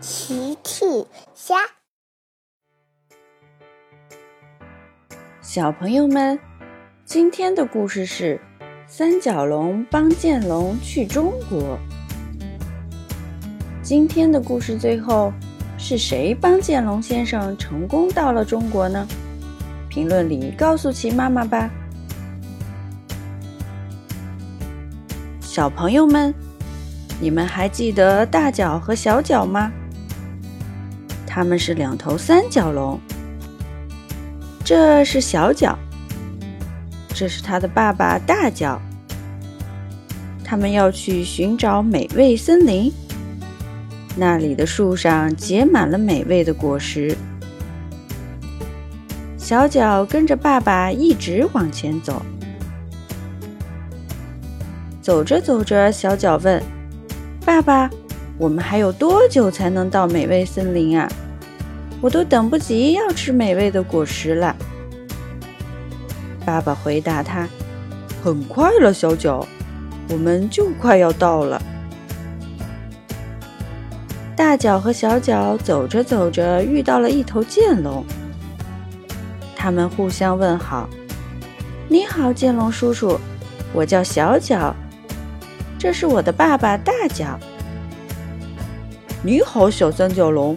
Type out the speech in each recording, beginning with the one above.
奇趣虾，小朋友们，今天的故事是三角龙帮剑龙去中国。今天的故事最后是谁帮剑龙先生成功到了中国呢？评论里告诉奇妈妈吧。小朋友们，你们还记得大脚和小脚吗？他们是两头三角龙，这是小脚，这是他的爸爸大脚。他们要去寻找美味森林，那里的树上结满了美味的果实。小脚跟着爸爸一直往前走，走着走着，小脚问：“爸爸，我们还有多久才能到美味森林啊？”我都等不及要吃美味的果实了。爸爸回答他：“很快了，小脚，我们就快要到了。”大脚和小脚走着走着，遇到了一头剑龙。他们互相问好：“你好，剑龙叔叔，我叫小脚，这是我的爸爸大脚。”“你好，小三角龙。”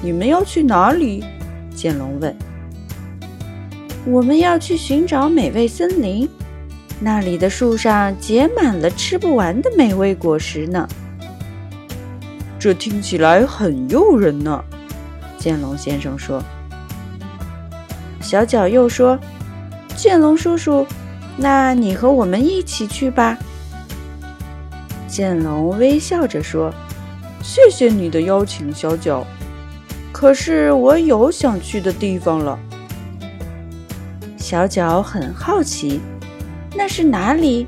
你们要去哪里？剑龙问。我们要去寻找美味森林，那里的树上结满了吃不完的美味果实呢。这听起来很诱人呢，剑龙先生说。小脚又说：“剑龙叔叔，那你和我们一起去吧。”剑龙微笑着说：“谢谢你的邀请，小脚。”可是我有想去的地方了。小脚很好奇，那是哪里？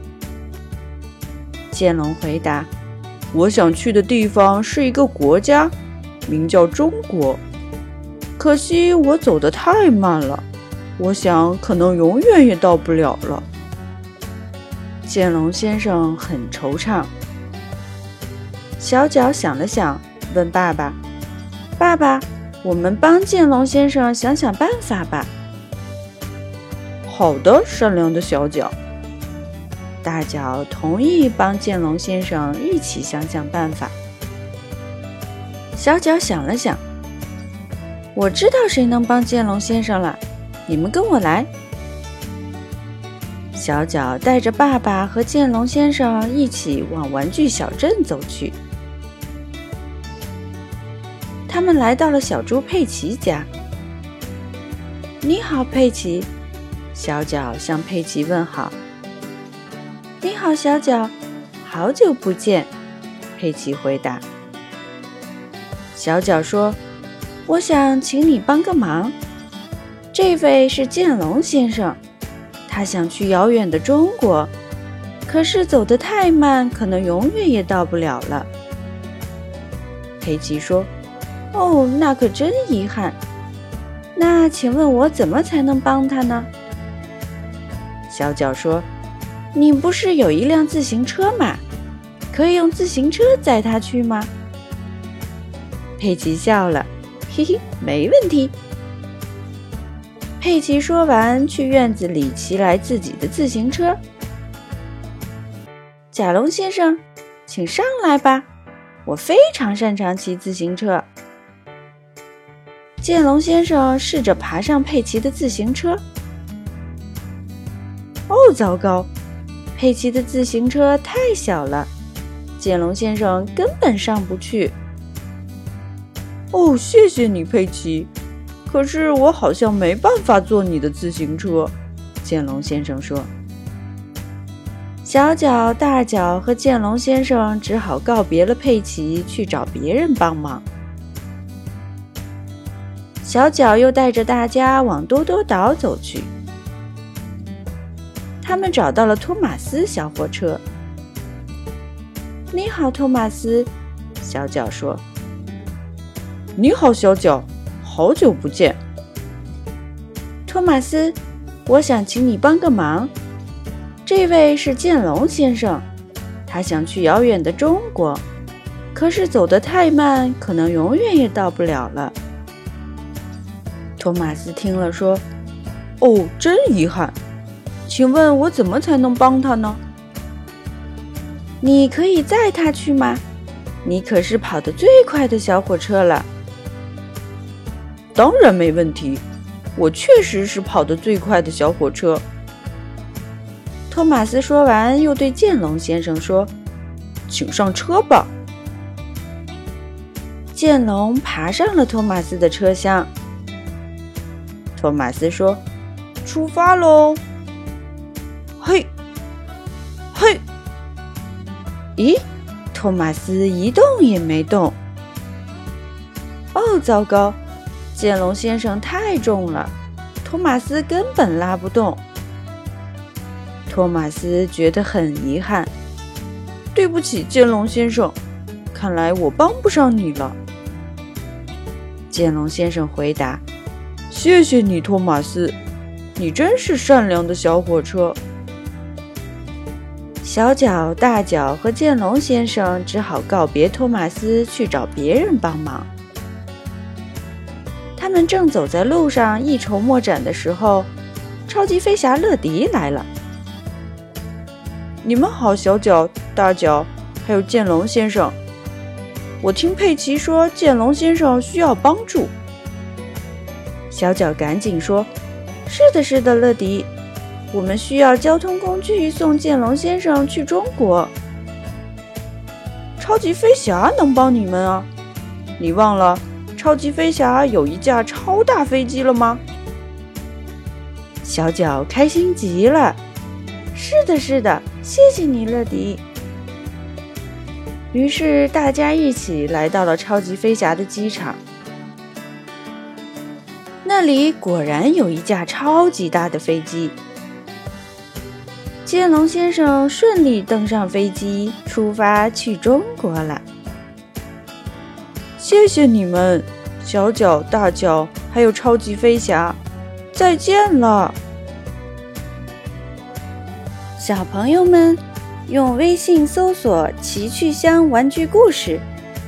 剑龙回答：“我想去的地方是一个国家，名叫中国。可惜我走得太慢了，我想可能永远也到不了了。”剑龙先生很惆怅。小脚想了想，问爸爸：“爸爸。”我们帮剑龙先生想想办法吧。好的，善良的小脚。大脚同意帮剑龙先生一起想想办法。小脚想了想，我知道谁能帮剑龙先生了。你们跟我来。小脚带着爸爸和剑龙先生一起往玩具小镇走去。他们来到了小猪佩奇家。你好，佩奇。小脚向佩奇问好。你好，小脚。好久不见。佩奇回答。小脚说：“我想请你帮个忙。这位是剑龙先生，他想去遥远的中国，可是走得太慢，可能永远也到不了了。”佩奇说。哦，那可真遗憾。那请问我怎么才能帮他呢？小脚说：“你不是有一辆自行车吗？可以用自行车载他去吗？”佩奇笑了，嘿嘿，没问题。佩奇说完，去院子里骑来自己的自行车。甲龙先生，请上来吧，我非常擅长骑自行车。剑龙先生试着爬上佩奇的自行车。哦，糟糕！佩奇的自行车太小了，剑龙先生根本上不去。哦，谢谢你，佩奇。可是我好像没办法坐你的自行车。剑龙先生说。小脚、大脚和剑龙先生只好告别了佩奇，去找别人帮忙。小脚又带着大家往多多岛走去。他们找到了托马斯小火车。“你好，托马斯。”小脚说。“你好，小脚，好久不见。”托马斯，我想请你帮个忙。这位是剑龙先生，他想去遥远的中国，可是走得太慢，可能永远也到不了了。托马斯听了说：“哦，真遗憾，请问我怎么才能帮他呢？”你可以载他去吗？你可是跑得最快的小火车了。当然没问题，我确实是跑得最快的小火车。托马斯说完，又对剑龙先生说：“请上车吧。”剑龙爬上了托马斯的车厢。托马斯说：“出发喽！”嘿，嘿。咦，托马斯一动也没动。哦，糟糕！剑龙先生太重了，托马斯根本拉不动。托马斯觉得很遗憾。对不起，剑龙先生，看来我帮不上你了。剑龙先生回答：“谢谢你，托马斯，你真是善良的小火车。”小脚、大脚和剑龙先生只好告别托马斯，去找别人帮忙。他们正走在路上一筹莫展的时候，超级飞侠乐迪来了。你们好，小脚、大脚，还有剑龙先生。我听佩奇说，剑龙先生需要帮助。小脚赶紧说：“是的，是的，乐迪。”我们需要交通工具送剑龙先生去中国。超级飞侠能帮你们啊！你忘了，超级飞侠有一架超大飞机了吗？小脚开心极了。是的，是的，谢谢你，乐迪。于是大家一起来到了超级飞侠的机场。那里果然有一架超级大的飞机。剑龙先生顺利登上飞机，出发去中国了。谢谢你们，小脚、大脚，还有超级飞侠，再见了，小朋友们！用微信搜索“奇趣箱玩具故事”，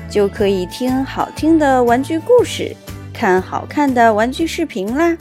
就可以听好听的玩具故事，看好看的玩具视频啦。